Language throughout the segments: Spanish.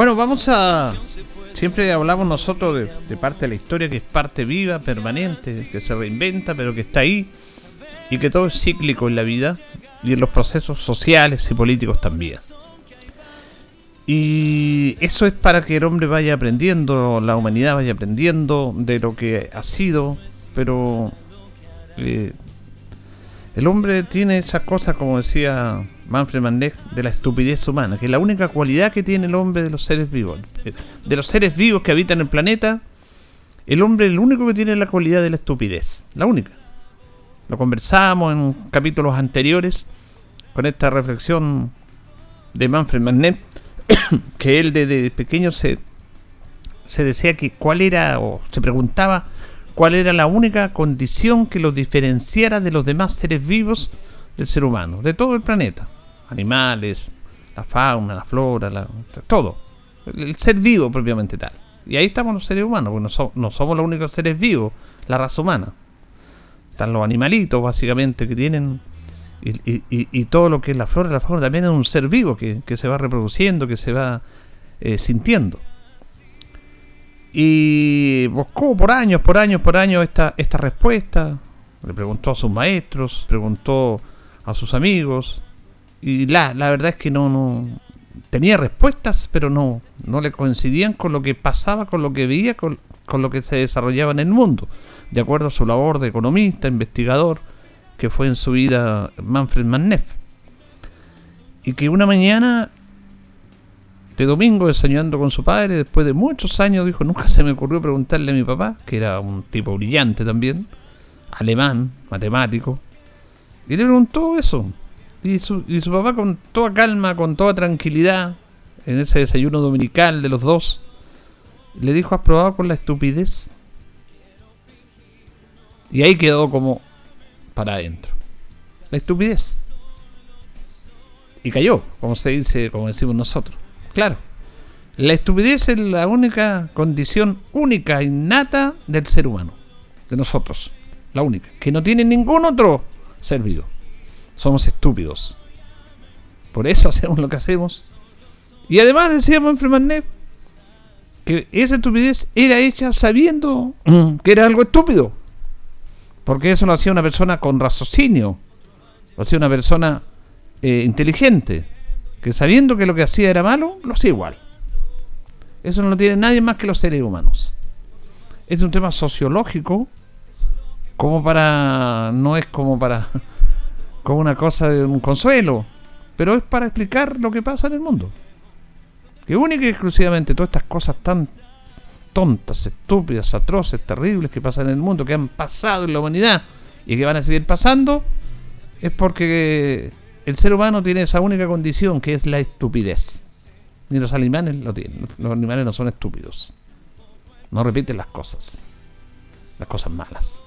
Bueno, vamos a. Siempre hablamos nosotros de, parte de la historia que es parte viva, permanente, que se reinventa, pero que está ahí y que todo es cíclico en la vida y en los procesos sociales y políticos también. Y eso es para que el hombre vaya aprendiendo, la humanidad vaya aprendiendo de lo que ha sido, pero eh, el hombre tiene esas cosas, como decía Manfred Manneck, de la estupidez humana, que es la única cualidad que tiene el hombre de los seres vivos. De los seres vivos que habitan el planeta, el hombre es el único que tiene la cualidad de la estupidez. La única. Lo conversamos en capítulos anteriores con esta reflexión de Manfred Manneck, que él desde pequeño se, se decía que cuál era, o se preguntaba cuál era la única condición que los diferenciara de los demás seres vivos del ser humano, de todo el planeta animales, la fauna, la flora, todo. El ser vivo propiamente tal. Y ahí estamos los seres humanos, porque no, somos los únicos seres vivos, la raza humana. Están los animalitos, básicamente, que tienen... Y, todo lo que es la flora, la fauna, también es un ser vivo que, se va reproduciendo, que se va eh, sintiendo. Y buscó por años, por años, por años esta, esta respuesta. Le preguntó a sus maestros, preguntó a sus amigos, y la, la verdad es que no, no tenía respuestas, pero no, no le coincidían con lo que pasaba, con lo que veía, con, con lo que se desarrollaba en el mundo, de acuerdo a su labor de economista, investigador, que fue en su vida Manfred Manneff. Y que una mañana de domingo, enseñando con su padre, después de muchos años, dijo, nunca se me ocurrió preguntarle a mi papá, que era un tipo brillante también, alemán, matemático, y le preguntó eso, y su, y su papá con toda calma, con toda tranquilidad, en ese desayuno dominical de los dos, le dijo, ¿has probado con la estupidez? Y ahí quedó como para adentro. La estupidez. Y cayó, como se dice, como decimos nosotros. Claro. La estupidez es la única condición única, innata del ser humano. De nosotros. La única. Que no tiene ningún otro ser vivo somos estúpidos. Por eso hacemos lo que hacemos. Y además decíamos en Freeman que esa estupidez era hecha sabiendo que era algo estúpido. Porque eso lo hacía una persona con raciocinio. Lo hacía una persona eh, inteligente. Que sabiendo que lo que hacía era malo, lo hacía igual. Eso no lo tiene nadie más que los seres humanos. Es un tema sociológico. Como para. No es como para como una cosa de un consuelo, pero es para explicar lo que pasa en el mundo. Que única y exclusivamente todas estas cosas tan tontas, estúpidas, atroces, terribles que pasan en el mundo, que han pasado en la humanidad y que van a seguir pasando, es porque el ser humano tiene esa única condición que es la estupidez. Ni los animales lo tienen. Los animales no son estúpidos. No repiten las cosas. Las cosas malas.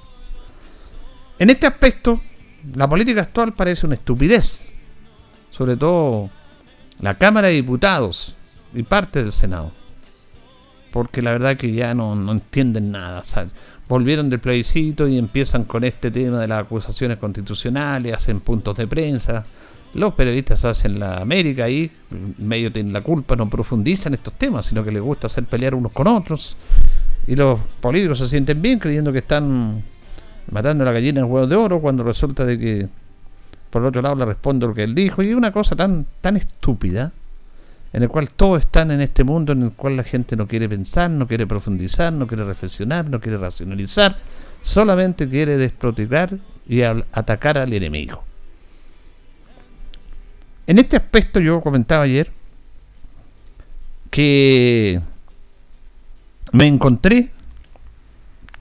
En este aspecto, la política actual parece una estupidez. Sobre todo la Cámara de Diputados y parte del Senado. Porque la verdad que ya no, entienden nada. volvieron del plebiscito y empiezan con este tema de las acusaciones constitucionales, hacen puntos de prensa. Los periodistas hacen la América y medio tienen la culpa, no profundizan estos temas, sino que les gusta hacer pelear unos con otros. Y los políticos se sienten bien creyendo que están matando a la gallina en huevos de oro cuando resulta de que por el otro lado le respondo lo que él dijo y una cosa tan, tan estúpida en el cual todos están en este mundo en el cual la gente no quiere pensar, no quiere profundizar, no quiere reflexionar, no quiere racionalizar, solamente quiere desprotigar y atacar al enemigo. En este aspecto yo comentaba ayer que me encontré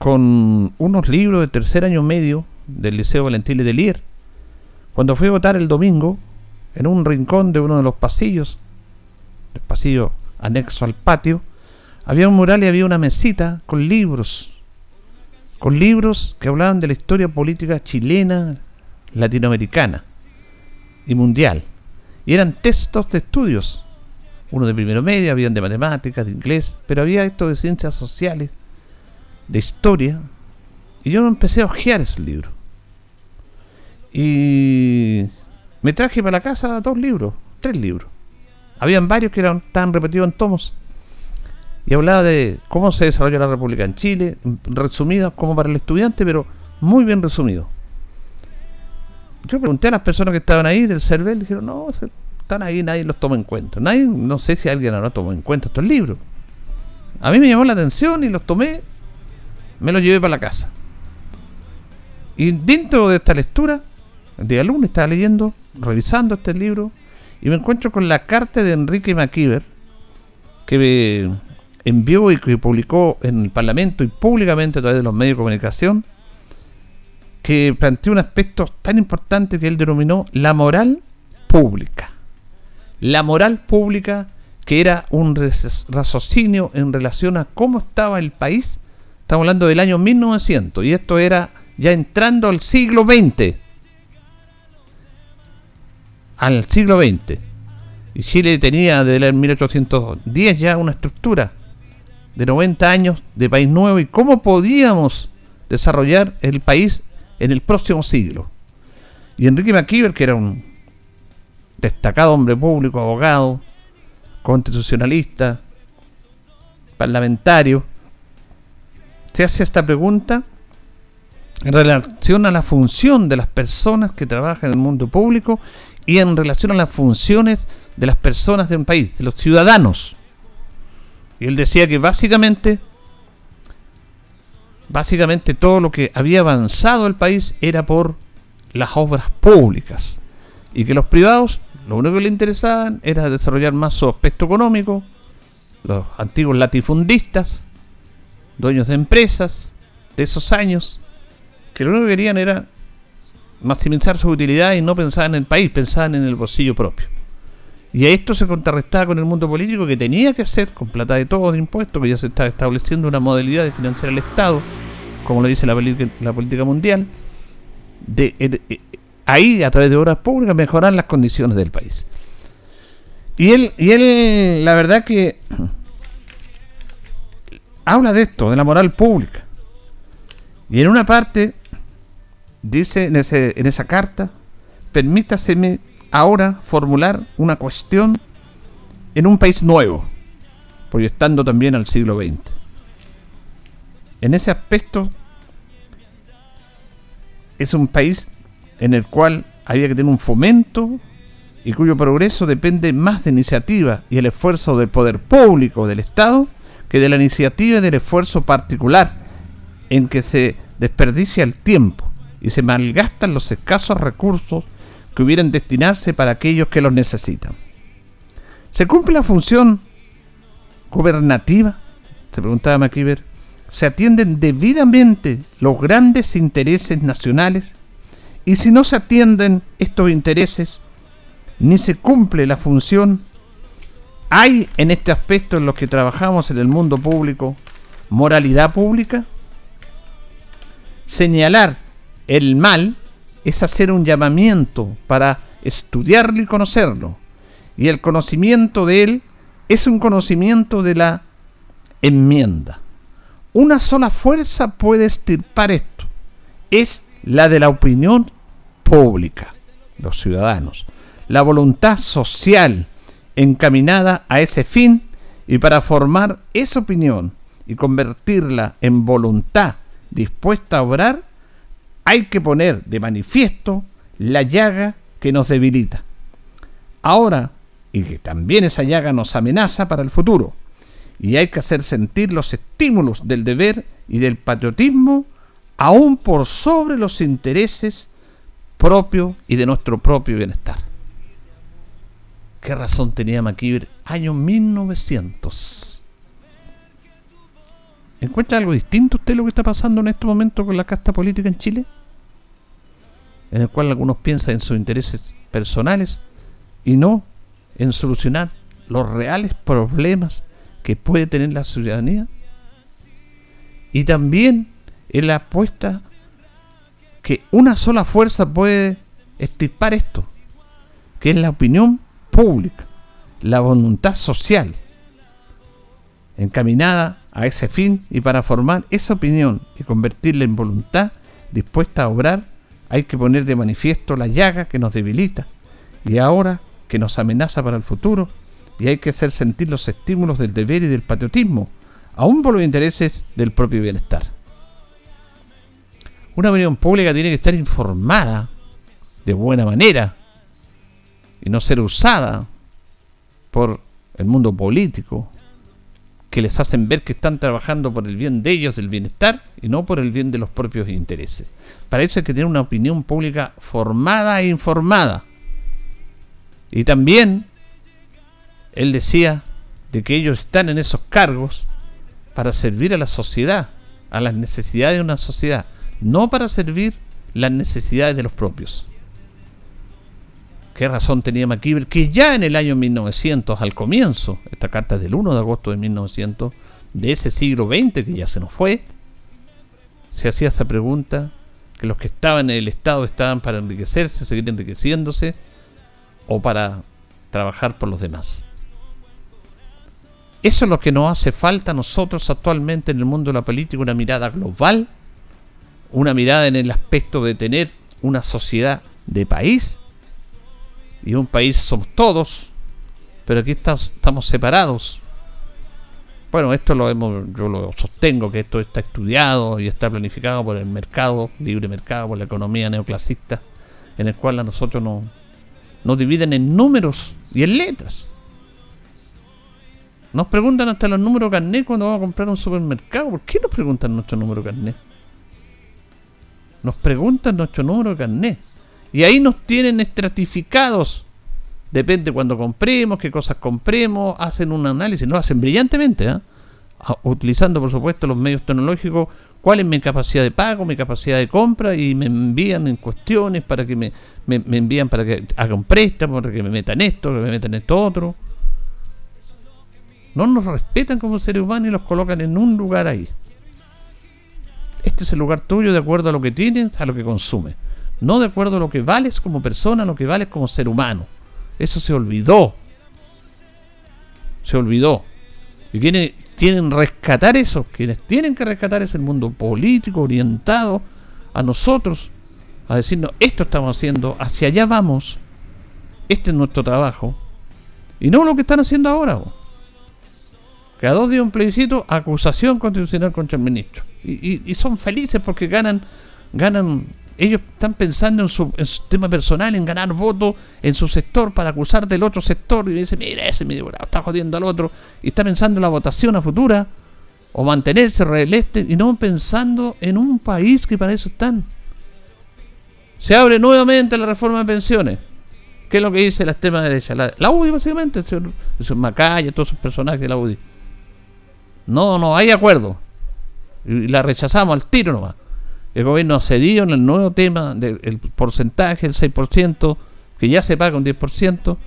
con unos libros de tercer año medio del Liceo Valentín de Lier. Cuando fui a votar el domingo, en un rincón de uno de los pasillos, el pasillo anexo al patio, había un mural y había una mesita con libros, con libros que hablaban de la historia política chilena, latinoamericana y mundial. Y eran textos de estudios, uno de primero medio, habían de matemáticas, de inglés, pero había esto de ciencias sociales, de historia, y yo empecé a hojear esos libros. Y me traje para la casa dos libros, tres libros. Habían varios que eran tan repetidos en tomos. Y hablaba de cómo se desarrolla la República en Chile, resumido como para el estudiante, pero muy bien resumido. Yo pregunté a las personas que estaban ahí del CERVEL, dijeron, no, están ahí, nadie los toma en cuenta. Nadie, no sé si alguien ahora tomó en cuenta estos libros. A mí me llamó la atención y los tomé me lo llevé para la casa. Y dentro de esta lectura, día lunes estaba leyendo, revisando este libro, y me encuentro con la carta de Enrique McKeever, que envió y que publicó en el Parlamento y públicamente a través de los medios de comunicación, que planteó un aspecto tan importante que él denominó la moral pública. La moral pública que era un raciocinio en relación a cómo estaba el país Estamos hablando del año 1900 y esto era ya entrando al siglo XX. Al siglo XX. Y Chile tenía desde el 1810 ya una estructura de 90 años de país nuevo y cómo podíamos desarrollar el país en el próximo siglo. Y Enrique McKeever, que era un destacado hombre público, abogado, constitucionalista, parlamentario, se hace esta pregunta en relación a la función de las personas que trabajan en el mundo público y en relación a las funciones de las personas de un país, de los ciudadanos. Y él decía que básicamente, básicamente todo lo que había avanzado el país era por las obras públicas y que los privados lo único que le interesaban era desarrollar más su aspecto económico, los antiguos latifundistas, dueños de empresas de esos años, que lo único que querían era maximizar su utilidad y no pensaban en el país, pensaban en el bolsillo propio. Y a esto se contrarrestaba con el mundo político que tenía que hacer, con plata de todos de impuestos, que ya se está estableciendo una modalidad de financiar el Estado, como lo dice la, política mundial, de, eh, ahí a través de obras públicas mejorar las condiciones del país. Y él, y él la verdad que habla de esto, de la moral pública. Y en una parte dice en, ese, en esa carta, permítaseme ahora formular una cuestión en un país nuevo, proyectando también al siglo XX. En ese aspecto es un país en el cual había que tener un fomento y cuyo progreso depende más de iniciativa y el esfuerzo del poder público del Estado que de la iniciativa y del esfuerzo particular en que se desperdicia el tiempo y se malgastan los escasos recursos que hubieran destinarse para aquellos que los necesitan. ¿Se cumple la función gubernativa? Se preguntaba McKeever. ¿Se atienden debidamente los grandes intereses nacionales? Y si no se atienden estos intereses, ni se cumple la función ¿Hay en este aspecto en los que trabajamos en el mundo público moralidad pública? Señalar el mal es hacer un llamamiento para estudiarlo y conocerlo. Y el conocimiento de él es un conocimiento de la enmienda. Una sola fuerza puede estirpar esto. Es la de la opinión pública, los ciudadanos. La voluntad social encaminada a ese fin y para formar esa opinión y convertirla en voluntad dispuesta a obrar, hay que poner de manifiesto la llaga que nos debilita. Ahora, y que también esa llaga nos amenaza para el futuro. Y hay que hacer sentir los estímulos del deber y del patriotismo aún por sobre los intereses propios y de nuestro propio bienestar. ¿Qué razón tenía MacIver? Año 1900. ¿Encuentra algo distinto usted lo que está pasando en este momento con la casta política en Chile? En el cual algunos piensan en sus intereses personales y no en solucionar los reales problemas que puede tener la ciudadanía. Y también en la apuesta que una sola fuerza puede estirpar esto, que es la opinión pública, la voluntad social, encaminada a ese fin y para formar esa opinión y convertirla en voluntad dispuesta a obrar, hay que poner de manifiesto la llaga que nos debilita y ahora que nos amenaza para el futuro y hay que hacer sentir los estímulos del deber y del patriotismo, aún por los intereses del propio bienestar. Una opinión pública tiene que estar informada de buena manera y no ser usada por el mundo político que les hacen ver que están trabajando por el bien de ellos, del bienestar, y no por el bien de los propios intereses. Para eso hay que tener una opinión pública formada e informada. Y también él decía de que ellos están en esos cargos para servir a la sociedad, a las necesidades de una sociedad, no para servir las necesidades de los propios. ¿Qué razón tenía McKeever? Que ya en el año 1900, al comienzo, esta carta es del 1 de agosto de 1900, de ese siglo XX que ya se nos fue, se hacía esta pregunta, que los que estaban en el Estado estaban para enriquecerse, seguir enriqueciéndose, o para trabajar por los demás. Eso es lo que nos hace falta a nosotros actualmente en el mundo de la política, una mirada global, una mirada en el aspecto de tener una sociedad de país y un país somos todos, pero aquí estamos separados. Bueno, esto lo hemos, yo lo sostengo que esto está estudiado y está planificado por el mercado, libre mercado, por la economía neoclasista, en el cual a nosotros nos, nos dividen en números y en letras. Nos preguntan hasta los números carnet cuando vamos a comprar un supermercado. ¿Por qué nos preguntan nuestro número carnet? Nos preguntan nuestro número carnet. Y ahí nos tienen estratificados. Depende cuando compremos, qué cosas compremos, hacen un análisis, lo hacen brillantemente, ¿eh? utilizando por supuesto los medios tecnológicos, cuál es mi capacidad de pago, mi capacidad de compra, y me envían en cuestiones para que me, me, me envían para que haga un préstamo, para que me metan esto, que me metan esto otro. No nos respetan como seres humanos y los colocan en un lugar ahí. Este es el lugar tuyo de acuerdo a lo que tienes, a lo que consumes no de acuerdo a lo que vales como persona, lo que vales como ser humano. Eso se olvidó. Se olvidó. Y quienes tienen rescatar eso, quienes tienen que rescatar es el mundo político orientado a nosotros, a decirnos, esto estamos haciendo, hacia allá vamos, este es nuestro trabajo, y no lo que están haciendo ahora. Cada dos días un plebiscito, acusación constitucional contra el ministro. Y, y son felices porque ganan, ganan ellos están pensando en su, tema personal, en ganar votos en su sector para acusar del otro sector y dicen, mira, ese me está jodiendo al otro. Y está pensando en la votación a futura o mantenerse reeleste y no pensando en un país que para eso están. Se abre nuevamente la reforma de pensiones. ¿Qué es lo que dice la extrema derecha? La, UDI, básicamente, el señor, Macaya, todos esos personajes de la UDI. No, no hay acuerdo. Y la rechazamos al tiro nomás el gobierno ha cedido en el nuevo tema del porcentaje, el 6%, que ya se paga un 10%.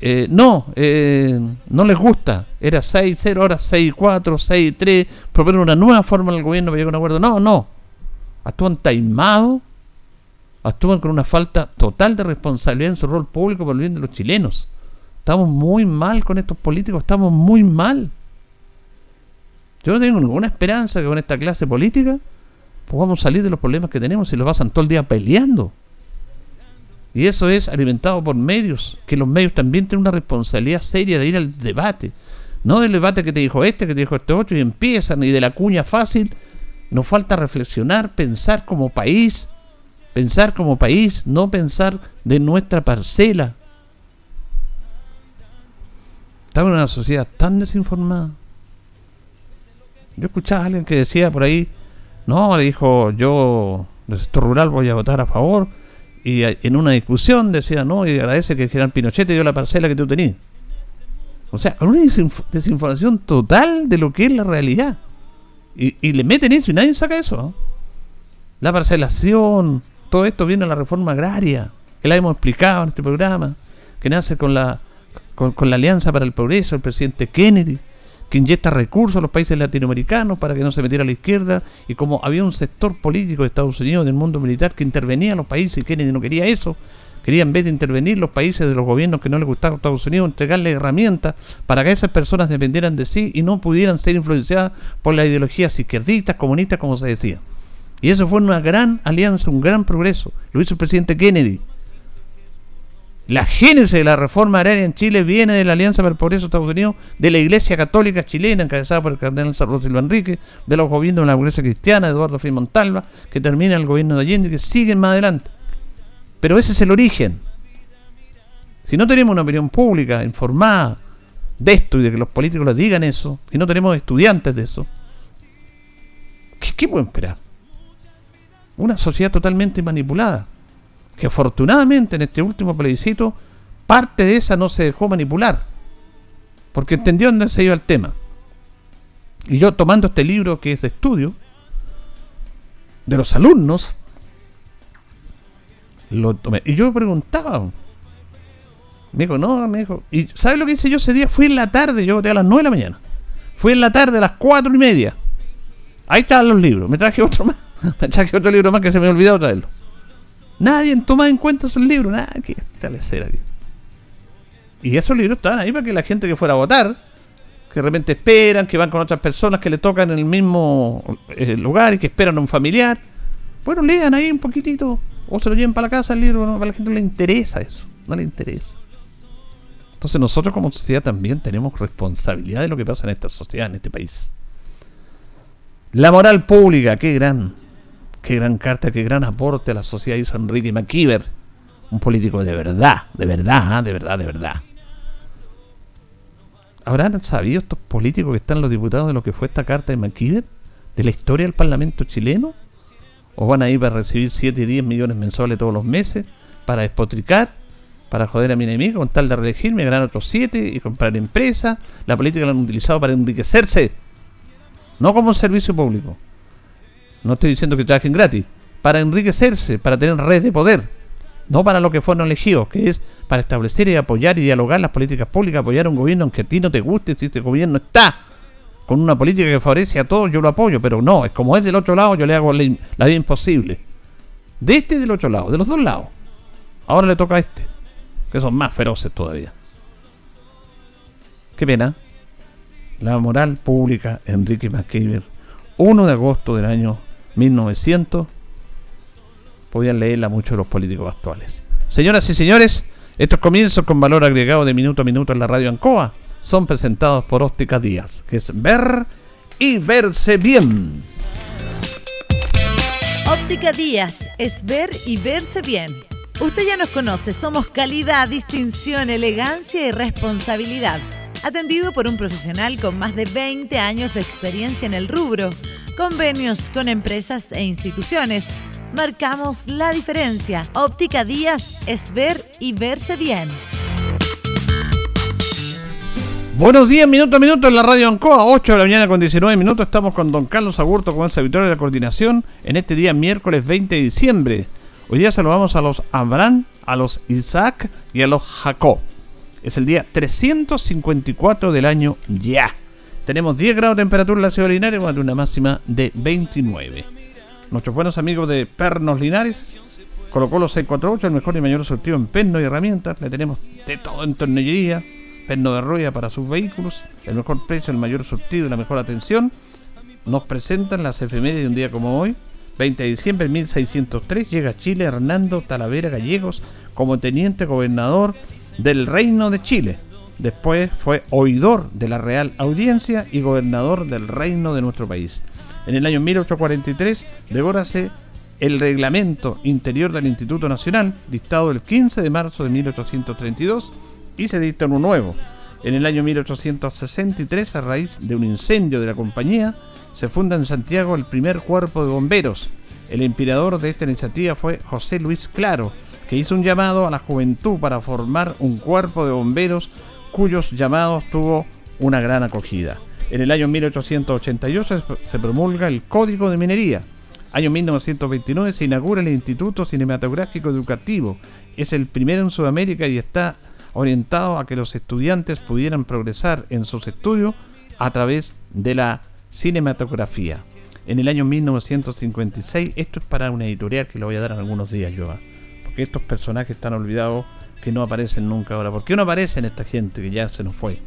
Eh, no, eh, no les gusta. Era 6-0, ahora 6-4, 6-3. Proponen una nueva forma el gobierno para llegar a un acuerdo. No, no. Actúan taimados, actúan con una falta total de responsabilidad en su rol público por el bien de los chilenos. Estamos muy mal con estos políticos, estamos muy mal. Yo no tengo ninguna esperanza que con esta clase política podamos salir de los problemas que tenemos y los pasan todo el día peleando. Y eso es alimentado por medios, que los medios también tienen una responsabilidad seria de ir al debate. No del debate que te dijo este, que te dijo este otro, y empiezan, y de la cuña fácil. Nos falta reflexionar, pensar como país, Pensar como país, no pensar de nuestra parcela. Estamos en una sociedad tan desinformada. Yo escuchaba a alguien que decía por ahí, no, dijo, yo del sector rural voy a votar a favor. Y en una discusión decía, no, y agradece que el general Pinochet te dio la parcela que tú tenías. O sea, una desinformación total de lo que es la realidad. Y, le meten eso y nadie saca eso. La parcelación, todo esto viene a la reforma agraria, que la hemos explicado en este programa, que nace con la, con, la Alianza para el Progreso, el presidente Kennedy, que inyecta recursos a los países latinoamericanos para que no se metiera a la izquierda, y como había un sector político de Estados Unidos, del mundo militar, que intervenía en los países, y Kennedy no quería eso, quería en vez de intervenir los países de los gobiernos que no les gustaba a Estados Unidos, entregarle herramientas para que esas personas dependieran de sí y no pudieran ser influenciadas por las ideologías izquierdistas, comunistas, como se decía. Y eso fue una gran alianza, un gran progreso. Lo hizo el presidente Kennedy. La génesis de la reforma agraria en Chile viene de la Alianza para el Progreso de Estados Unidos, de la Iglesia Católica chilena, encabezada por el cardenal Sarro Silva Enrique, de los gobiernos de la Iglesia Cristiana, Eduardo Frei Montalva, que termina el gobierno de Allende, que siguen más adelante. Pero ese es el origen. Si no tenemos una opinión pública informada de esto y de que los políticos les digan eso, y no tenemos estudiantes de eso, ¿qué, qué pueden esperar? Una sociedad totalmente manipulada, que afortunadamente en este último plebiscito parte de esa no se dejó manipular, porque entendió dónde se iba el tema. Y yo tomando este libro que es de estudio de los alumnos, lo tomé. Y yo preguntaba. Me dijo, no, me dijo. ¿Y sabes lo que hice yo ese día? Fui en la tarde, yo voté a las 9 de la mañana. Fui en la tarde a las 4 y media. Ahí estaban los libros. Me traje otro más. Me traje otro libro más que se me olvidó traerlo. Nadie toma en cuenta esos libros. Nada, que establecer aquí. Y esos libros estaban ahí para que la gente que fuera a votar, que de repente esperan, que van con otras personas que le tocan en el mismo eh, lugar y que esperan a un familiar. Bueno, lean ahí un poquitito o se lo lleven para la casa el libro, a la gente no le interesa eso, no le interesa. Entonces nosotros como sociedad también tenemos responsabilidad de lo que pasa en esta sociedad, en este país. La moral pública, qué gran, qué gran carta, qué gran aporte a la sociedad hizo Enrique McKeever, un político de verdad, de verdad, ¿ah? de verdad, de verdad. ¿Habrán sabido estos políticos que están los diputados de lo que fue esta carta de McKeever? ¿De la historia del Parlamento chileno? o van a ir para recibir 7 y 10 millones mensuales todos los meses, para despotricar, para joder a mi enemigo, con tal de reelegirme, ganar otros 7 y comprar empresas. La política la han utilizado para enriquecerse, no como un servicio público. No estoy diciendo que trabajen gratis, para enriquecerse, para tener red de poder, no para lo que fueron elegidos, que es para establecer y apoyar y dialogar las políticas públicas, apoyar un gobierno aunque a ti no te guste, si este gobierno está con una política que favorece a todos, yo lo apoyo, pero no, es como es del otro lado, yo le hago la, vida imposible. De este y del otro lado, de los dos lados. Ahora le toca a este, que son más feroces todavía. Qué pena. La moral pública, Enrique McKeever, 1 de agosto del año 1900. Podían leerla muchos de los políticos actuales. Señoras y señores, estos comienzos con valor agregado de minuto a minuto en la radio Ancoa son presentados por Óptica Díaz, que es ver y verse bien. Óptica Díaz es ver y verse bien. Usted ya nos conoce, somos calidad, distinción, elegancia y responsabilidad. Atendido por un profesional con más de 20 años de experiencia en el rubro, convenios con empresas e instituciones. Marcamos la diferencia. Óptica Díaz es ver y verse bien. Buenos días, minuto a minuto en la radio Ancoa, 8 de la mañana con 19 minutos. Estamos con don Carlos Agurto, con el servidor de la coordinación, en este día miércoles 20 de diciembre. Hoy día saludamos a los Abraham, a los Isaac y a los Jacob. Es el día 354 del año ya. Tenemos 10 grados de temperatura en la ciudad de Linares, con una máxima de 29. Nuestros buenos amigos de Pernos Linares, colocó los 648, el mejor y mayor surtido en perno y herramientas. Le tenemos de todo en tornillería perno de rueda para sus vehículos, el mejor precio, el mayor surtido y la mejor atención. Nos presentan las efemérides de un día como hoy, 20 de diciembre de 1603, llega a Chile Hernando Talavera Gallegos como teniente gobernador del Reino de Chile. Después fue oidor de la Real Audiencia y gobernador del reino de nuestro país. En el año 1843 devórase el reglamento interior del Instituto Nacional, dictado el 15 de marzo de 1832, y se dicta uno nuevo. En el año 1863, a raíz de un incendio de la compañía, se funda en Santiago el primer cuerpo de bomberos. El inspirador de esta iniciativa fue José Luis Claro, que hizo un llamado a la juventud para formar un cuerpo de bomberos cuyos llamados tuvo una gran acogida. En el año 1888 se promulga el Código de Minería. Año 1929 se inaugura el Instituto Cinematográfico Educativo. Es el primero en Sudamérica y está orientado a que los estudiantes pudieran progresar en sus estudios a través de la cinematografía. En el año 1956, esto es para una editorial que lo voy a dar en algunos días, yo, porque estos personajes están olvidados que no aparecen nunca ahora. ¿Por qué no aparecen esta gente que ya se nos fue?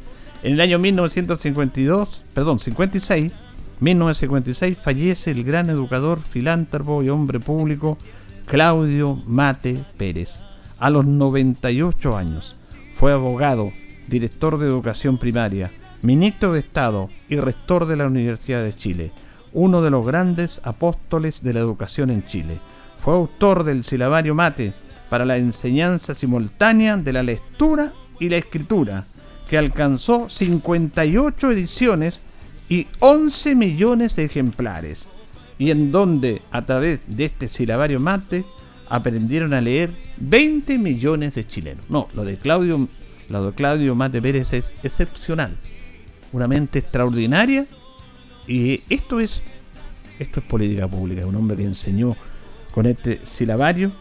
En el año 1952, perdón, 56, 1956 fallece el gran educador, filántropo y hombre público Claudio Mate Pérez, a los 98 años. Fue abogado, director de educación primaria, ministro de Estado y rector de la Universidad de Chile, uno de los grandes apóstoles de la educación en Chile. Fue autor del silabario Mate para la enseñanza simultánea de la lectura y la escritura que alcanzó 58 ediciones y 11 millones de ejemplares, y en donde a través de este silabario mate aprendieron a leer 20 millones de chilenos. No, lo de Claudio, lo de Claudio Mate Pérez es excepcional, una mente extraordinaria, y esto es, esto es política pública, un hombre que enseñó con este silabario,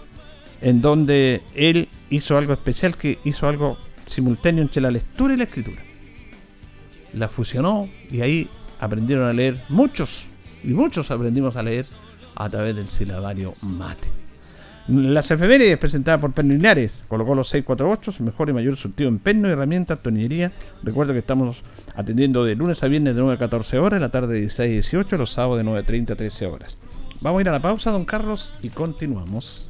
en donde él hizo algo especial, que hizo algo simultáneo entre la lectura y la escritura. La fusionó y ahí aprendieron a leer muchos, y muchos aprendimos a leer a través del silabario mate. Las efemérides presentada por Perno colocó los 648, mejor y mayor surtido en perno herramientas, tornillería. Recuerdo que estamos atendiendo de lunes a viernes de 9 a 14 horas, la tarde de 16 a 18, los sábados de 9 a 30 a 13 horas. Vamos a ir a la pausa, don Carlos, y continuamos.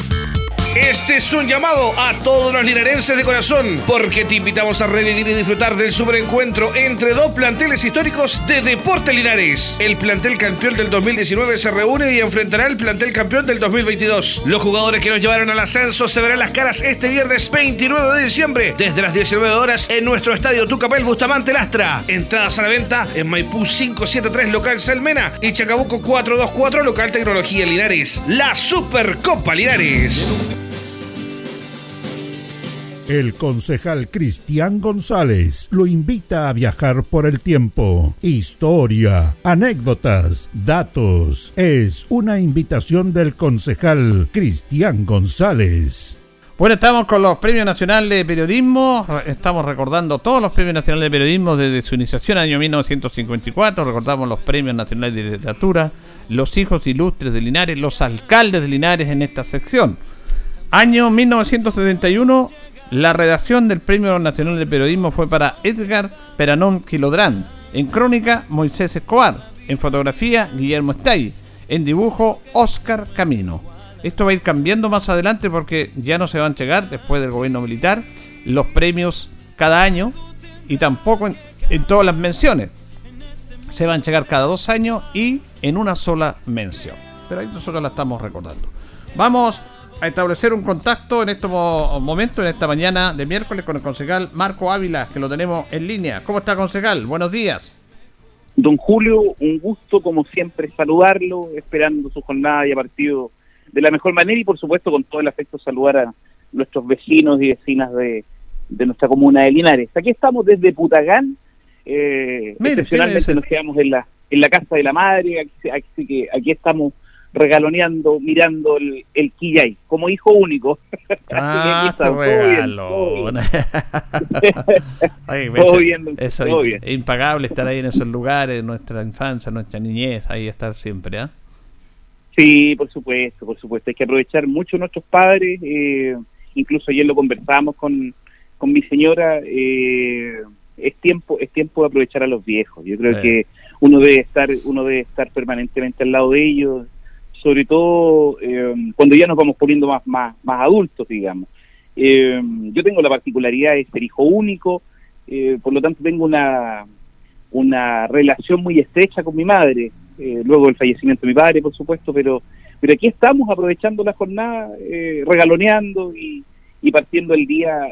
Este es un llamado a todos los linarenses de corazón, porque te invitamos a revivir y disfrutar del superencuentro entre dos planteles históricos de Deporte Linares. El plantel campeón del 2019 se reúne y enfrentará al plantel campeón del 2022. Los jugadores que nos llevaron al ascenso se verán las caras este viernes 29 de diciembre, desde las 19 horas en nuestro estadio Tucapel Bustamante Lastra. Entradas a la venta en Maipú 573 local Salmena y Chacabuco 424 local Tecnología Linares. La Supercopa Linares. El concejal Cristian González lo invita a viajar por el tiempo. Historia, anécdotas, datos. Es una invitación del concejal Cristian González. Bueno, estamos con los Premios Nacionales de Periodismo. Estamos recordando todos los Premios Nacionales de Periodismo desde su iniciación, año 1954. Recordamos los Premios Nacionales de Literatura, los hijos ilustres de Linares, los alcaldes de Linares en esta sección. Año 1971 La redacción del Premio Nacional de Periodismo fue para Edgar Peranón Quilodrán. En crónica, Moisés Escobar. En fotografía, Guillermo Estay. En dibujo, Oscar Camino. Esto va a ir cambiando más adelante porque ya no se van a llegar después del gobierno militar los premios cada año y tampoco en, todas las menciones. Se van a llegar cada dos años y en una sola mención. Pero ahí nosotros la estamos recordando. Vamos a establecer un contacto en estos momentos, en esta mañana de miércoles, con el concejal Marco Ávila, que lo tenemos en línea. ¿Cómo está, concejal? Buenos días. Don Julio, un gusto como siempre saludarlo, esperando su jornada y a partido de la mejor manera y por supuesto con todo el afecto saludar a nuestros vecinos y vecinas de, de nuestra comuna de Linares. Aquí estamos desde Putagán, eh, excepcionalmente nos quedamos en la, en la casa de la madre, así que aquí estamos regaloneando, mirando el, el Quillay, como hijo único. Ah, regalo. Todo bien, eso, es impagable estar ahí en esos lugares, nuestra infancia, nuestra niñez, ahí estar siempre, ¿ah? Sí, por supuesto, por supuesto. Hay que aprovechar mucho nuestros padres. Eh, incluso ayer lo conversamos con, con mi señora. Eh, es tiempo, es tiempo de aprovechar a los viejos. Yo creo que uno debe estar, uno debe estar permanentemente al lado de ellos, sobre todo eh, cuando ya nos vamos poniendo más, más, más adultos, digamos. Eh, yo tengo la particularidad de ser hijo único, eh, por lo tanto tengo una, una relación muy estrecha con mi madre, luego del fallecimiento de mi padre, por supuesto, pero, pero aquí estamos aprovechando la jornada, regaloneando y, y partiendo el día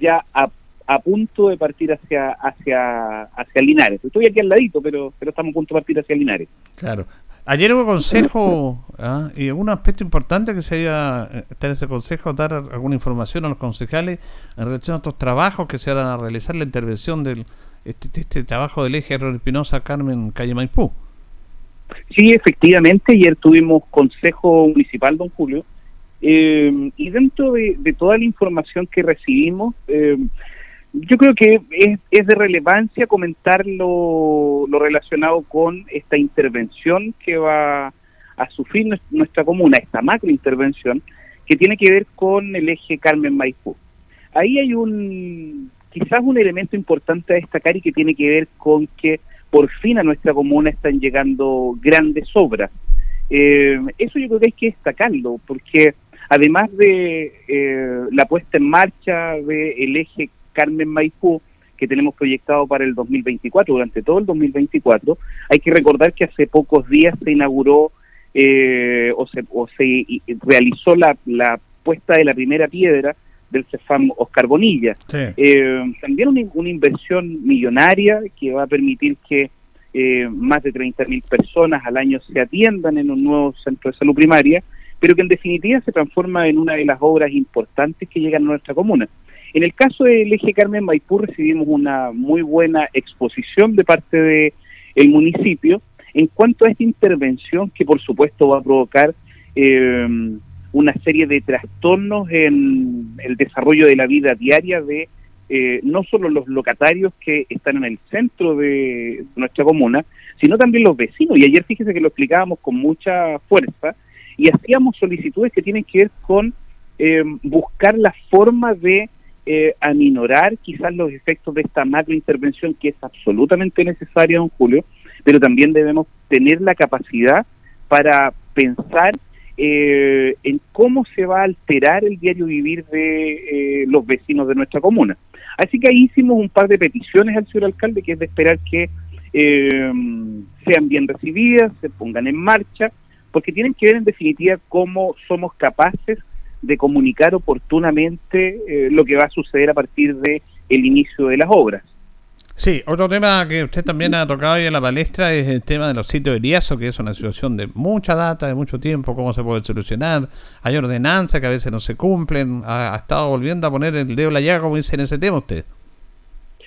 ya a, a punto de partir hacia hacia hacia Linares. Estoy aquí al ladito, pero pero estamos a punto de partir hacia Linares. Claro. Ayer hubo consejo ¿ah? y un aspecto importante que sería eh, estar en ese consejo, dar alguna información a los concejales en relación a estos trabajos que se van a realizar, la intervención del este, este trabajo del eje Espinosa Carmen Calle Maipú. Sí, efectivamente, ayer tuvimos consejo municipal, don Julio, eh, y dentro de, toda la información que recibimos, eh, yo creo que es, de relevancia comentar lo, relacionado con esta intervención que va a sufrir nuestra comuna, esta macro intervención, que tiene que ver con el eje Carmen Maipú. Ahí hay un, quizás un elemento importante a destacar y que tiene que ver con que por fin a nuestra comuna están llegando grandes obras. Eh, eso yo creo que hay que destacarlo, porque además de eh, la puesta en marcha del eje Carmen Maipú, que tenemos proyectado para el 2024, durante todo el 2024. Hay que recordar que hace pocos días se inauguró eh, o, se, o se realizó la, la puesta de la primera piedra del CEFAM Oscar Bonilla. Eh, también una, inversión millonaria que va a permitir que eh, más de 30.000 personas al año se atiendan en un nuevo centro de salud primaria, pero que en definitiva se transforma en una de las obras importantes que llegan a nuestra comuna. En el caso del eje Carmen Maipú recibimos una muy buena exposición de parte del el municipio en cuanto a esta intervención que por supuesto va a provocar eh, una serie de trastornos en el desarrollo de la vida diaria de eh, no solo los locatarios que están en el centro de nuestra comuna, sino también los vecinos. Y ayer fíjese que lo explicábamos con mucha fuerza y hacíamos solicitudes que tienen que ver con eh, buscar la forma de eh, aminorar quizás los efectos de esta macrointervención que es absolutamente necesaria, don Julio, pero también debemos tener la capacidad para pensar eh, en cómo se va a alterar el diario vivir de eh, los vecinos de nuestra comuna. Así que ahí hicimos un par de peticiones al señor alcalde, que es de esperar que eh, sean bien recibidas, se pongan en marcha, porque tienen que ver en definitiva cómo somos capaces de comunicar oportunamente eh, lo que va a suceder a partir de el inicio de las obras. Sí, otro tema que usted también ha tocado hoy en la palestra es el tema de los sitios de Riazo, que es una situación de mucha data, de mucho tiempo, cómo se puede solucionar. Hay ordenanzas que a veces no se cumplen. Ha, estado volviendo a poner el dedo en la llaga, como dice en ese tema usted.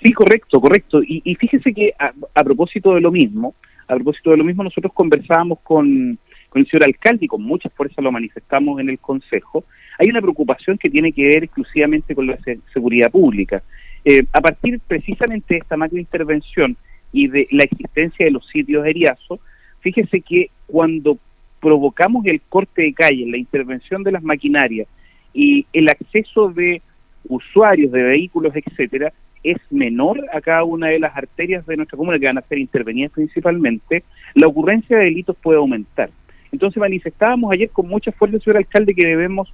Sí, correcto, correcto. Y, y fíjese que a, a, propósito de lo mismo, a propósito de lo mismo, nosotros conversábamos con, con el señor alcalde y con muchas fuerzas lo manifestamos en el Consejo, hay una preocupación que tiene que ver exclusivamente con la seguridad pública. Eh, a partir precisamente de esta macrointervención y de la existencia de los sitios de Eriazo, fíjese que cuando provocamos el corte de calle, la intervención de las maquinarias y el acceso de usuarios de vehículos, etcétera, es menor a cada una de las arterias de nuestra comuna que van a ser intervenidas principalmente, la ocurrencia de delitos puede aumentar. Entonces manifestábamos ayer con mucha fuerza, señor alcalde, que debemos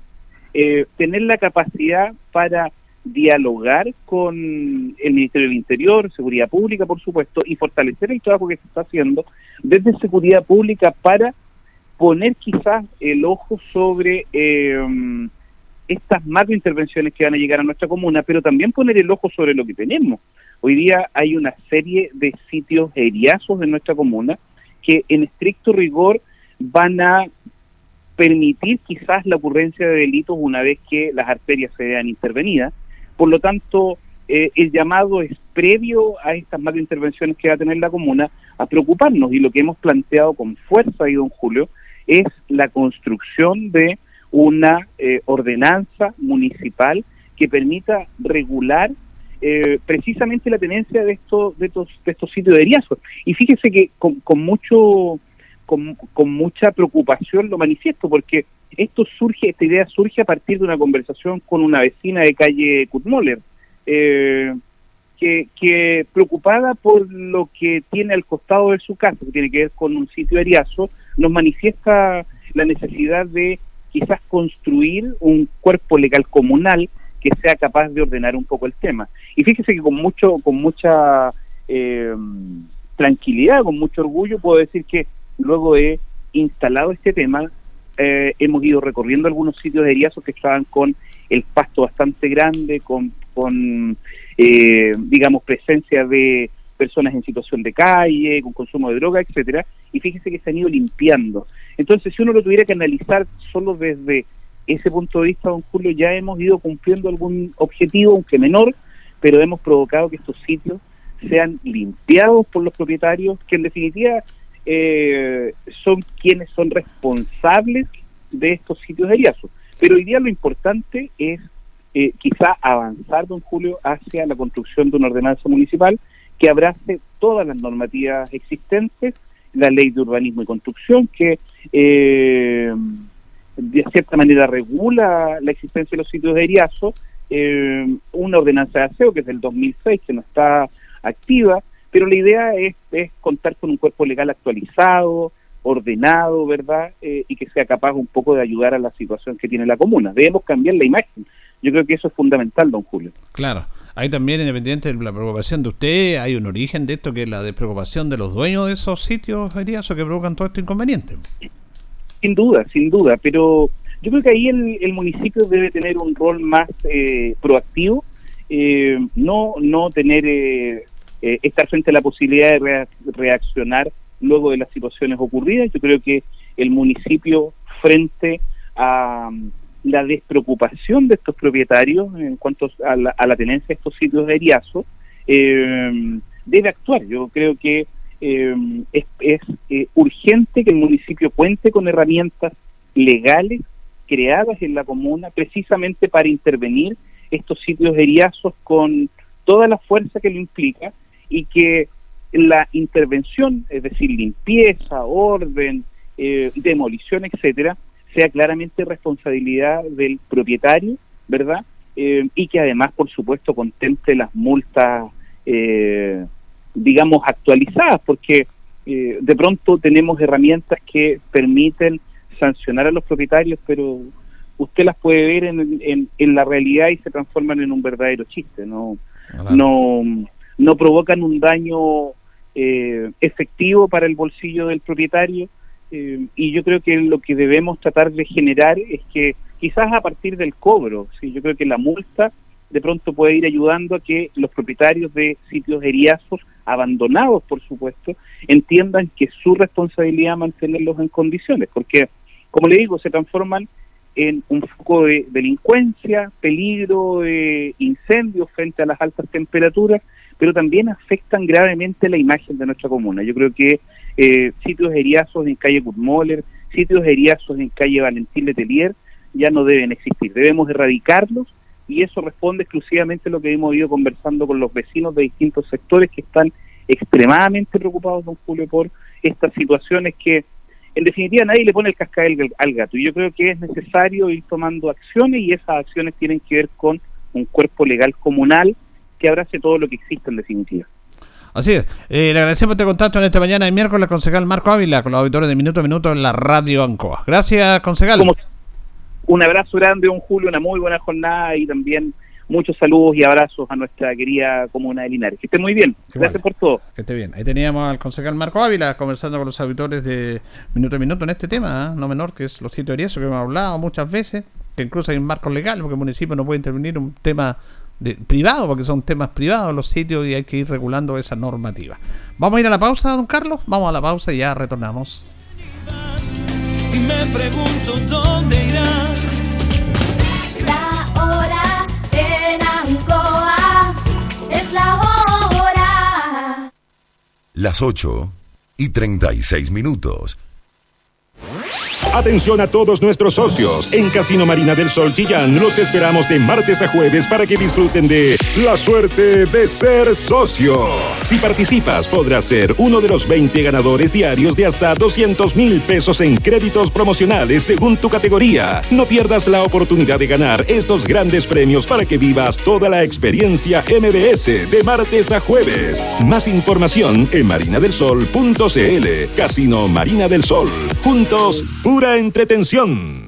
eh, tener la capacidad para dialogar con el Ministerio del Interior, Seguridad Pública, por supuesto, y fortalecer el trabajo que se está haciendo desde Seguridad Pública para poner quizás el ojo sobre eh, estas macrointervenciones que van a llegar a nuestra comuna, pero también poner el ojo sobre lo que tenemos. Hoy día hay una serie de sitios eriazos en nuestra comuna que en estricto rigor van a permitir quizás la ocurrencia de delitos una vez que las arterias se vean intervenidas. Por lo tanto, eh, el llamado es previo a estas macrointervenciones que va a tener la comuna a preocuparnos y lo que hemos planteado con fuerza ahí, don Julio, es la construcción de una eh, ordenanza municipal que permita regular eh, precisamente la tenencia de estos de estos, de estos sitios de eriazos. Y fíjese que con, con mucho con, con, mucha preocupación lo manifiesto porque esto surge, esta idea surge a partir de una conversación con una vecina de calle Kutmoller, eh, que, que preocupada por lo que tiene al costado de su casa, que tiene que ver con un sitio eriazo, nos manifiesta la necesidad de quizás construir un cuerpo legal comunal que sea capaz de ordenar un poco el tema. Y fíjese que con mucho, con mucha eh, tranquilidad, con mucho orgullo, puedo decir que luego de instalado este tema, eh, hemos ido recorriendo algunos sitios de eriazos que estaban con el pasto bastante grande, con, con eh, digamos, presencia de personas en situación de calle, con consumo de droga, etcétera, y fíjese que se han ido limpiando. Entonces, si uno lo tuviera que analizar solo desde ese punto de vista, don Julio, ya hemos ido cumpliendo algún objetivo, aunque menor, pero hemos provocado que estos sitios sean limpiados por los propietarios, que en definitiva eh, son quienes son responsables de estos sitios de eriazos. Pero hoy día lo importante es eh, quizá avanzar, don Julio, hacia la construcción de una ordenanza municipal que abrace todas las normativas existentes, la ley de urbanismo y construcción, que eh, de cierta manera regula la existencia de los sitios de eriazo, eh, una ordenanza de aseo que es del 2006, que no está activa, pero la idea es, es contar con un cuerpo legal actualizado, ordenado, ¿verdad? Eh, y que sea capaz un poco de ayudar a la situación que tiene la comuna. Debemos cambiar la imagen. Yo creo que eso es fundamental, don Julio. Claro. Hay también, independiente de la preocupación de usted, hay un origen de esto que es la despreocupación de los dueños de esos sitios, o que provocan todo este inconveniente. Sin duda, sin duda, pero yo creo que ahí el, municipio debe tener un rol más eh, proactivo, eh, no no tener eh, estar frente a la posibilidad de reaccionar luego de las situaciones ocurridas. Yo creo que el municipio frente a la despreocupación de estos propietarios en cuanto a la, tenencia de estos sitios de eriazo eh, debe actuar. Yo creo que eh, es, eh, urgente que el municipio cuente con herramientas legales creadas en la comuna precisamente para intervenir estos sitios de eriazos con toda la fuerza que lo implica y que la intervención, es decir, limpieza, orden, demolición, etcétera, sea claramente responsabilidad del propietario, ¿verdad? Eh, y que además, por supuesto, contemple las multas, eh, digamos, actualizadas, porque eh, de pronto tenemos herramientas que permiten sancionar a los propietarios, pero usted las puede ver en, en, la realidad y se transforman en un verdadero chiste, no, no, no provocan un daño efectivo para el bolsillo del propietario, eh, y yo creo que lo que debemos tratar de generar es que quizás a partir del cobro, ¿sí? yo creo que la multa de pronto puede ir ayudando a que los propietarios de sitios eriazos, abandonados por supuesto, entiendan que es su responsabilidad mantenerlos en condiciones, porque como le digo, se transforman en un foco de delincuencia, peligro de incendios frente a las altas temperaturas, pero también afectan gravemente la imagen de nuestra comuna. Yo creo que eh, sitios eriazos en calle Gutmoller, sitios eriazos en calle Valentín Letelier, ya no deben existir. Debemos erradicarlos y eso responde exclusivamente a lo que hemos ido conversando con los vecinos de distintos sectores que están extremadamente preocupados, don Julio, por estas situaciones que en definitiva nadie le pone el cascabel al gato y yo creo que es necesario ir tomando acciones y esas acciones tienen que ver con un cuerpo legal comunal que abrace todo lo que existe en definitiva. Así es. Eh, le agradecemos este contacto en esta mañana de miércoles al concejal Marco Ávila con los auditores de Minuto a Minuto en la radio Ancoa. Gracias, concejal. un abrazo grande, un Julio, una muy buena jornada y también muchos saludos y abrazos a nuestra querida comuna de Linares. Que esté muy bien. Gracias por todo. Que esté bien. Ahí teníamos al concejal Marco Ávila conversando con los auditores de Minuto a Minuto en este tema, ¿eh? no menor, que es los sitios de eso que hemos hablado muchas veces, que incluso hay un marco legal, porque el municipio no puede intervenir un tema de, privado, porque son temas privados los sitios y hay que ir regulando esa normativa. Vamos a ir a la pausa, don Carlos. Vamos a la pausa y ya retornamos. Y me pregunto dónde irá. La hora en Ancoa es la hora. Las 8 y 36 minutos. Atención a todos nuestros socios. En Casino Marina del Sol Chillán los esperamos de martes a jueves para que disfruten de la suerte de ser socio. Si participas, podrás ser uno de los 20 ganadores diarios de hasta 200 mil pesos en créditos promocionales según tu categoría. No pierdas la oportunidad de ganar estos grandes premios para que vivas toda la experiencia MBS de martes a jueves. Más información en marinadelsol.cl. Casino Marina del Sol. Juntos, entretención.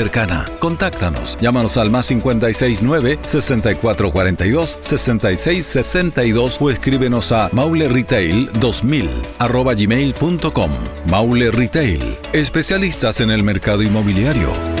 Contáctanos. Llámanos al más 569 6442 6662 o escríbenos a mauleretail2000 arroba gmail.com. Maule Retail, especialistas en el mercado inmobiliario.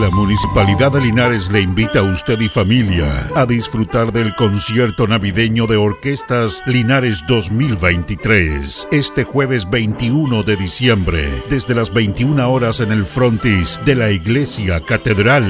La Municipalidad de Linares le invita a usted y familia a disfrutar del concierto navideño de orquestas Linares 2023 este jueves 21 de diciembre desde las 21 horas en el frontis de la Iglesia Catedral.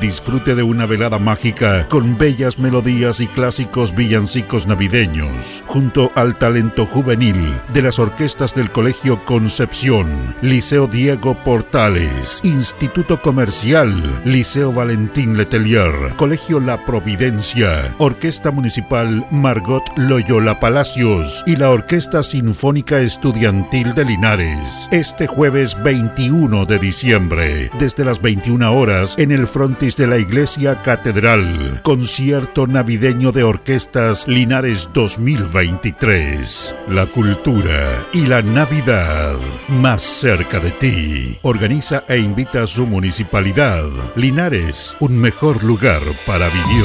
Disfrute de una velada mágica con bellas melodías y clásicos villancicos navideños junto al talento juvenil de las orquestas del Colegio Concepción, Liceo Diego Portales, Instituto Comercial Liceo Valentín Letelier, Colegio La Providencia, Orquesta Municipal Margot Loyola Palacios y la Orquesta Sinfónica Estudiantil de Linares. Este jueves 21 de diciembre, desde las 21 horas, en el frontis de la Iglesia Catedral, concierto navideño de orquestas Linares 2023. La cultura y la Navidad más cerca de ti. Organiza e invita a su municipalidad Linares, un mejor lugar para vivir.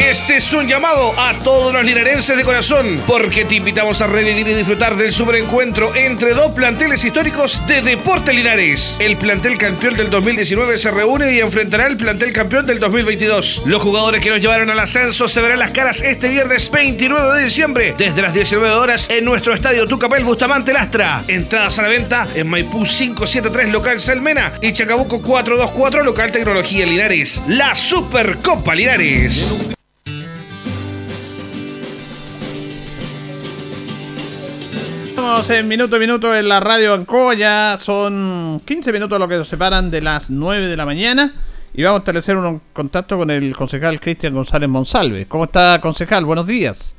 Este es un llamado a todos los linarenses de corazón, porque te invitamos a revivir y disfrutar del superencuentro entre dos planteles históricos de Deporte Linares. El plantel campeón del 2019 se reúne y enfrentará al plantel campeón del 2022. Los jugadores que nos llevaron al ascenso se verán las caras este viernes 29 de diciembre, desde las 19 horas en nuestro estadio Tucapel Bustamante Lastra. Entradas a la venta en Maipú 573 local Salmena y Chacabuco 424 local Tecnología Linares. La Supercopa Linares. En minuto a minuto en la radio Ancoa, ya son 15 minutos lo que nos separan de las 9 de la mañana y vamos a establecer un contacto con el concejal Cristian González Monsalve. ¿Cómo está, concejal? Buenos días.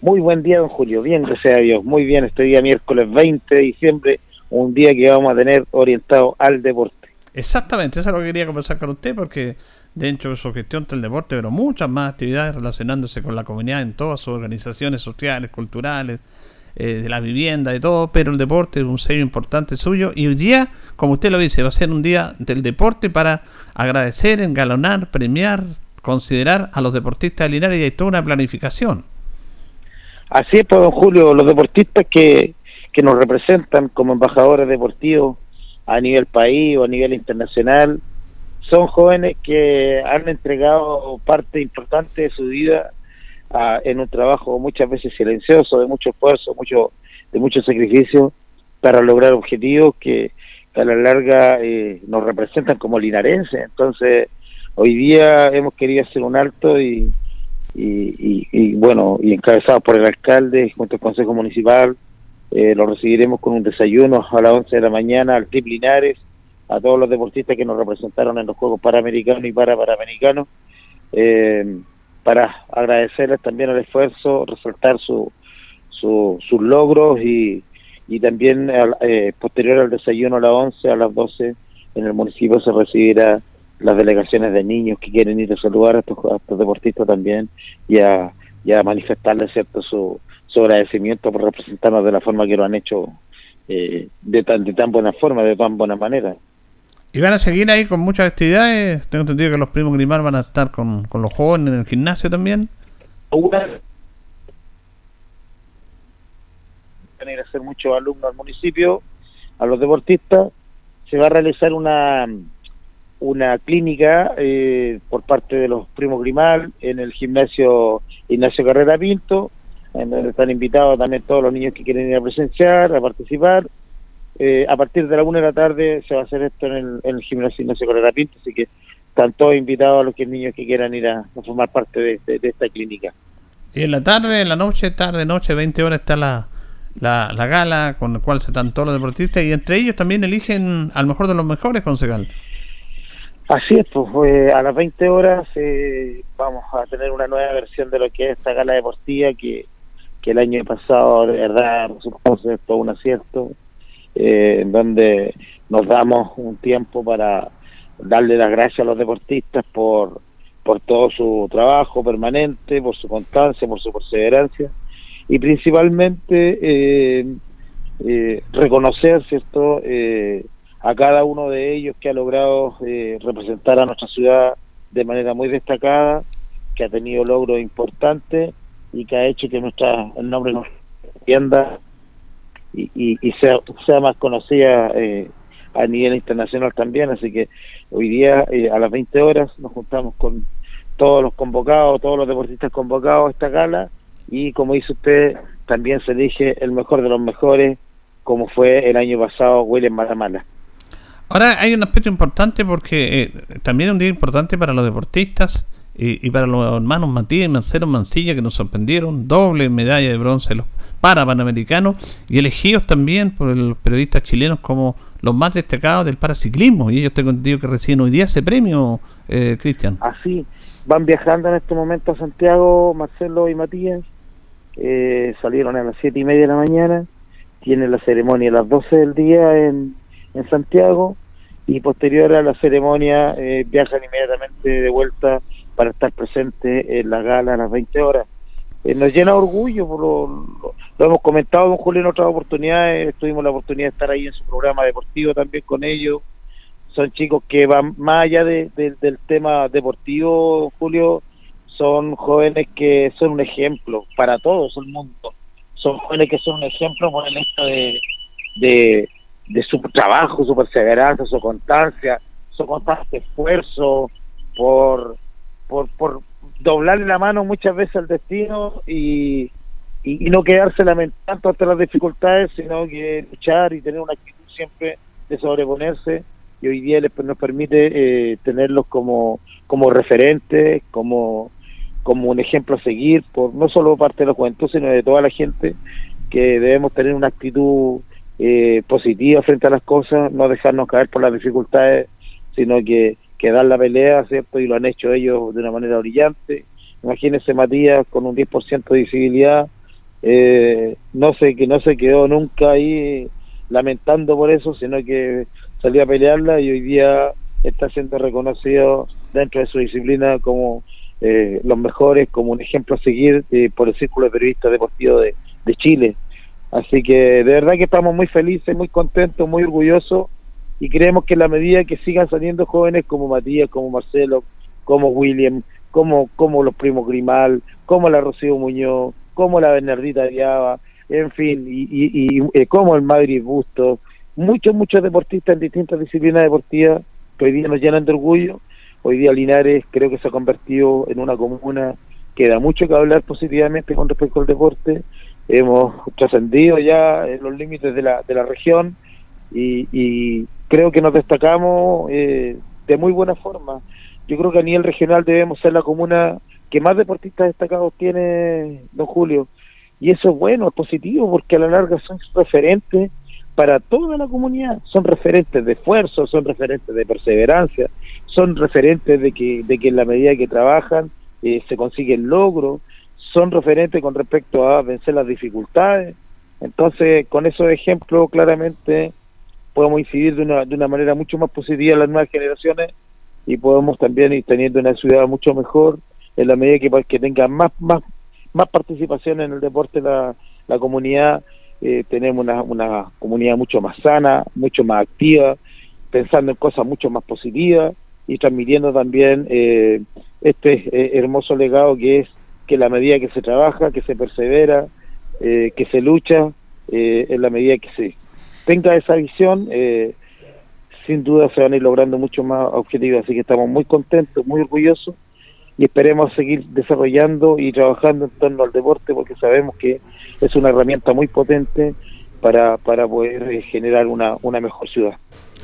Muy buen día, don Julio. Bien, gracias a Dios. Muy bien, este día miércoles 20 de diciembre, un día que vamos a tener orientado al deporte. Exactamente, eso es lo que quería conversar con usted porque dentro de su gestión del deporte, pero muchas más actividades relacionándose con la comunidad en todas sus organizaciones sociales, culturales, eh, de la vivienda, de todo, pero el deporte es un sello importante suyo. Y hoy día, como usted lo dice, va a ser un día del deporte para agradecer, engalonar, premiar, considerar a los deportistas de Linares y hay toda una planificación. Así es, pues, don Julio, los deportistas que, que nos representan como embajadores deportivos a nivel país o a nivel internacional son jóvenes que han entregado parte importante de su vida a- en un trabajo muchas veces silencioso, de mucho esfuerzo, mucho de mucho sacrificio para lograr objetivos que, a la larga eh, nos representan como linarenses. Entonces, hoy día hemos querido hacer un alto y, y, y, bueno, y encabezado por el alcalde junto al Consejo Municipal, eh, lo recibiremos con un desayuno a las 11 de la mañana al Trip Linares, a todos los deportistas que nos representaron en los Juegos Panamericanos y para Panamericanos, eh, para agradecerles también el esfuerzo, resaltar su, su, sus logros y, y también eh, posterior al desayuno a las 11, a las 12 en el municipio se recibirá las delegaciones de niños que quieren ir a saludar a estos, deportistas también y a, manifestarles cierto su, su agradecimiento por representarnos de la forma que lo han hecho eh, de, tan, de tan buena forma, de tan buena manera. ¿Y van a seguir ahí con muchas actividades? Tengo entendido que los primos Grimar van a estar con, los jóvenes en el gimnasio también. Van a ir a hacer muchos alumnos al municipio, a los deportistas. Se va a realizar una una clínica eh, por parte de los primos Grimal en el gimnasio Ignacio Carrera Pinto, en donde están invitados también todos los niños que quieren ir a presenciar, a participar. Eh, a partir de la una de la tarde se va a hacer esto en el, gimnasio Ignacio Carrera Pinto, así que están todos invitados a los que niños que quieran ir a, formar parte de, esta clínica. Y en la tarde, en la noche, tarde, noche, 20 horas está la, la, la gala con la cual se están todos los deportistas y entre ellos también eligen al mejor de los mejores, concejal. Así es, pues a las 20 horas eh, vamos a tener una nueva versión de lo que es esta gala deportiva que, que el año pasado de verdad resultó ser todo un acierto, eh, en donde nos damos un tiempo para darle las gracias a los deportistas por, por todo su trabajo permanente, por su constancia, por su perseverancia y principalmente eh, eh, reconocer, eh, a cada uno de ellos que ha logrado eh, representar a nuestra ciudad de manera muy destacada, que ha tenido logros importantes y que ha hecho que nuestra el nombre nos tienda y, y, sea, sea, más conocida eh, a nivel internacional también. Así que hoy día eh, a las 20 horas nos juntamos con todos los convocados, todos los deportistas convocados a esta gala y como dice usted, también se elige el mejor de los mejores, como fue el año pasado William Matamala. Ahora hay un aspecto importante porque eh, también es un día importante para los deportistas y, para los hermanos Matías y Mancero Mancilla que nos sorprendieron, doble medalla de bronce los para panamericanos y elegidos también por los periodistas chilenos como los más destacados del paraciclismo y ellos tengo entendido que reciben hoy día ese premio, eh, Cristian. Así, van viajando en este momento a Santiago, Marcelo y Matías, eh, salieron a las siete y media de la mañana, tienen la ceremonia a las 12 del día en en Santiago y posterior a la ceremonia eh, viajan inmediatamente de vuelta para estar presente en la gala a las 20 horas. Eh, nos llena orgullo, lo, lo, hemos comentado con Julio en otras oportunidades, tuvimos la oportunidad de estar ahí en su programa deportivo también con ellos. Son chicos que van más allá de, del tema deportivo, Julio, son jóvenes que son un ejemplo para todos el mundo. Son jóvenes que son un ejemplo por el hecho de de su trabajo, su perseverancia, su constancia, su constante esfuerzo por, por, por doblarle la mano muchas veces al destino y, y, no quedarse lamentando ante las dificultades, sino que luchar y tener una actitud siempre de sobreponerse. Y hoy día les, nos permite eh, tenerlos como, como referentes, como, como un ejemplo a seguir, por no solo parte de los juventud, sino de toda la gente, que debemos tener una actitud eh, positiva frente a las cosas, no dejarnos caer por las dificultades, sino que, que dar la pelea, ¿cierto? Y lo han hecho ellos de una manera brillante. Imagínense Matías con un 10% de visibilidad, eh, no sé que no se quedó nunca ahí lamentando por eso, sino que salió a pelearla y hoy día está siendo reconocido dentro de su disciplina como eh, los mejores, como un ejemplo a seguir eh, por el Círculo de Periodistas Deportivos de, de Chile. Así que de verdad que estamos muy felices, muy contentos, muy orgullosos y creemos que en la medida que sigan saliendo jóvenes como Matías, como Marcelo, como William, como, como los primos Grimal, como la Rocío Muñoz, como la Bernardita Diaba, en fin, y, y, eh, como el Madrid Busto, muchos, muchos deportistas en distintas disciplinas deportivas que hoy día nos llenan de orgullo. Hoy día Linares creo que se ha convertido en una comuna que da mucho que hablar positivamente con respecto al deporte hemos trascendido ya los límites de la, de la región y, creo que nos destacamos eh, de muy buena forma. yo creo que a nivel regional debemos ser la comuna que más deportistas destacados tiene don Julio. Y eso es bueno, es positivo, porque a la larga son referentes para toda la comunidad. Son referentes de esfuerzo, son referentes de perseverancia, son referentes de que, de que en la medida que trabajan eh, se consiguen logros, son referentes con respecto a vencer las dificultades. Entonces, con esos ejemplos, claramente podemos incidir de una, de una manera mucho más positiva en las nuevas generaciones y podemos también ir teniendo una ciudad mucho mejor en la medida que, que tenga más, más, más participación en el deporte la, la comunidad, eh, tenemos una, una comunidad mucho más sana, mucho más activa, pensando en cosas mucho más positivas y transmitiendo también eh, este eh, hermoso legado que es que la medida que se trabaja, que se persevera, eh, que se lucha, en la medida que se tenga esa visión, eh, sin duda se van a ir logrando mucho más objetivos. Así que estamos muy contentos, muy orgullosos y esperemos seguir desarrollando y trabajando en torno al deporte porque sabemos que es una herramienta muy potente para, para poder eh, generar una, una mejor ciudad.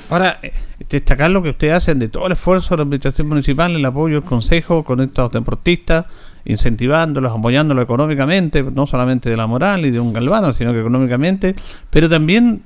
Ahora, eh, destacar lo que ustedes hacen de todo el esfuerzo de la administración municipal, el apoyo del consejo con estos deportistas, incentivándolos, apoyándolos económicamente, no solamente de la moral y de un galvano, sino que económicamente, pero también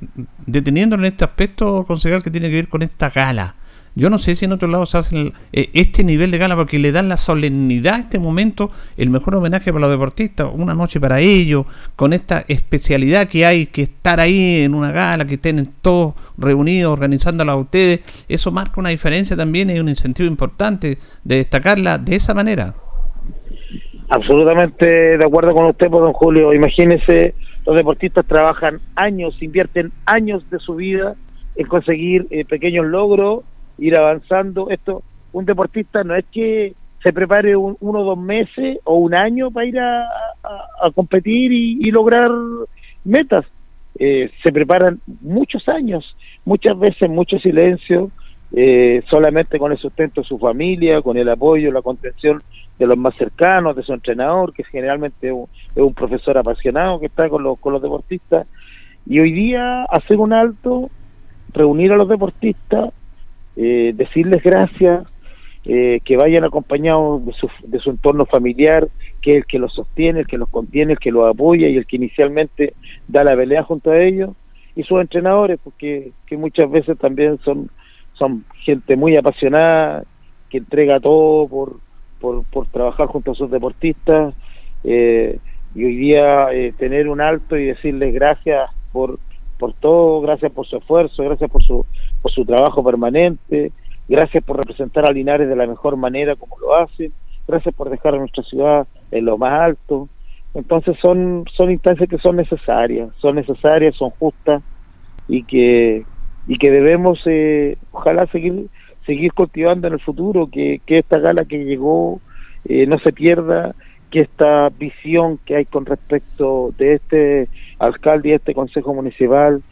deteniéndolo en este aspecto concejal que tiene que ver con esta gala. Yo no sé si en otros lados se hacen eh, este nivel de gala porque le dan la solemnidad a este momento, el mejor homenaje para los deportistas, una noche para ellos, con esta especialidad que hay, que estar ahí en una gala, que estén todos reunidos organizándola a ustedes, eso marca una diferencia también y un incentivo importante de destacarla de esa manera. Absolutamente de acuerdo con usted, pues, don Julio. Imagínese, los deportistas trabajan años, invierten años de su vida en conseguir eh, pequeños logros, ir avanzando. Esto, un deportista no es que se prepare un, uno o dos meses o un año para ir a, a- competir y, y lograr metas. Eh, se preparan muchos años, muchas veces mucho silencio, eh, solamente con el sustento de su familia, con el apoyo, la contención de los más cercanos, de su entrenador, que generalmente es un, es un profesor apasionado que está con los, con los deportistas. Y hoy día hacer un alto, reunir a los deportistas, eh, decirles gracias, eh, que vayan acompañados de su, de su entorno familiar, que es el que los sostiene, el que los contiene, el que los apoya y el que inicialmente da la pelea junto a ellos, y sus entrenadores, porque que muchas veces también son, son gente muy apasionada, que entrega todo por, por, por trabajar junto a sus deportistas, eh, y hoy día eh, tener un alto y decirles gracias por, por todo, gracias por su esfuerzo, gracias por su, por su trabajo permanente, gracias por representar a Linares de la mejor manera como lo hacen, gracias por dejar a nuestra ciudad en lo más alto. Entonces son, son instancias que son necesarias, son necesarias, son justas y que, y que debemos eh, ojalá seguir, seguir cultivando en el futuro, que, que esta gala que llegó eh, no se pierda, que esta visión que hay con respecto de este alcalde y este consejo municipal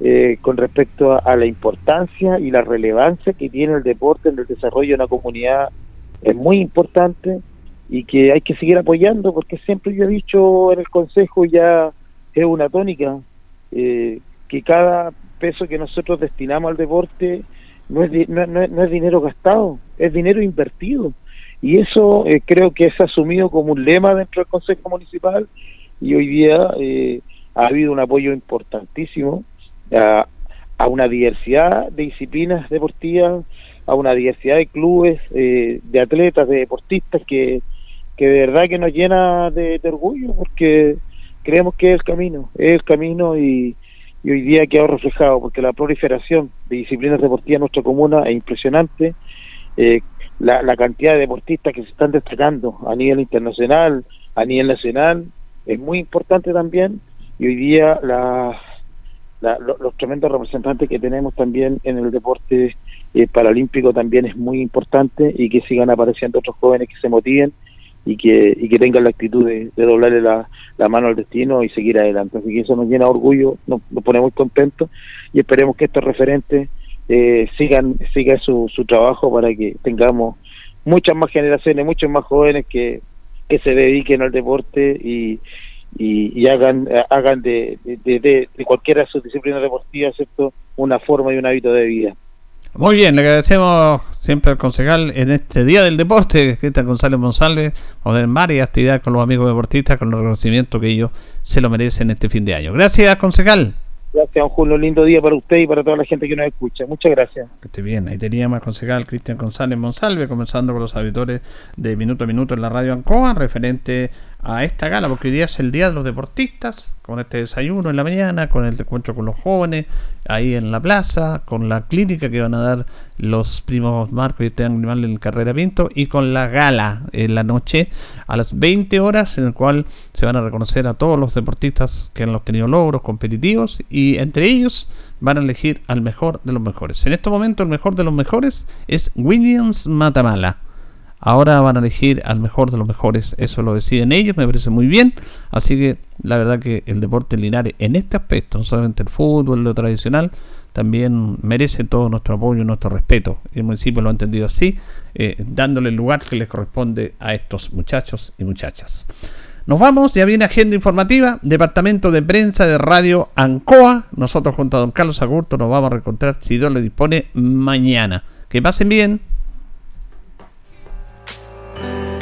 eh, con respecto a, la importancia y la relevancia que tiene el deporte en el desarrollo de una comunidad es muy importante y que hay que seguir apoyando porque siempre yo he dicho en el consejo ya es una tónica eh, que cada peso que nosotros destinamos al deporte no es, no, no- es dinero gastado, es dinero invertido. Y eso eh, creo que es asumido como un lema dentro del Consejo Municipal y hoy día eh, ha habido un apoyo importantísimo a, a una diversidad de disciplinas deportivas, a una diversidad de clubes, eh, de atletas, de deportistas que, que de verdad que nos llena de, de orgullo porque creemos que es el camino, es el camino y, y hoy día ha quedado reflejado porque la proliferación de disciplinas deportivas en nuestra comuna es impresionante. Eh, la, cantidad de deportistas que se están destacando a nivel internacional, a nivel nacional, es muy importante también. Y hoy día la, la- lo- los tremendos representantes que tenemos también en el deporte eh, paralímpico también es muy importante y que sigan apareciendo otros jóvenes que se motiven y que, y que tengan la actitud de, doblarle la, la mano al destino y seguir adelante. Así que eso nos llena de orgullo, nos, nos pone muy contentos y esperemos que estos referentes eh, sigan sigan su, su trabajo para que tengamos muchas más generaciones, muchos más jóvenes que, que se dediquen al deporte y, y, y hagan hagan de, de, de, de cualquiera de sus disciplinas deportivas ¿cierto? una forma y un hábito de vida. Muy bien, le agradecemos siempre al concejal en este Día del Deporte, Cristian González Monsalve, vamos a tener varias actividades con los amigos deportistas, con el reconocimiento que ellos se lo merecen este fin de año. Gracias, concejal. Gracias, don Julio. Lindo día para usted y para toda la gente que nos escucha. Muchas gracias. Que esté bien. Ahí teníamos al concejal Cristian González Monsalve, comenzando con los auditores de Minuto a Minuto en la radio Ancoa, referente a esta gala, porque hoy día es el Día de los Deportistas, con este desayuno en la mañana, con el encuentro con los jóvenes, ahí en la plaza, con la clínica que van a dar los primos Marcos y Esteban Grimal en Carrera Pinto, y con la gala en la noche a las 20 horas, en el cual se van a reconocer a todos los deportistas que han obtenido logros competitivos, y entre ellos van a elegir al mejor de los mejores. En este momento el mejor de los mejores es Williams Matamala. Ahora van a elegir al mejor de los mejores. Eso lo deciden ellos, me parece muy bien. Así que la verdad que el deporte Linares en este aspecto, no solamente el fútbol, lo tradicional, también merece todo nuestro apoyo y nuestro respeto. El municipio lo ha entendido así, eh, dándole el lugar que les corresponde a estos muchachos y muchachas. Nos vamos, ya viene agenda informativa, Departamento de Prensa de Radio Ancoa. Nosotros junto a don Carlos Agurto nos vamos a reencontrar, si Dios le dispone, mañana. Que pasen bien.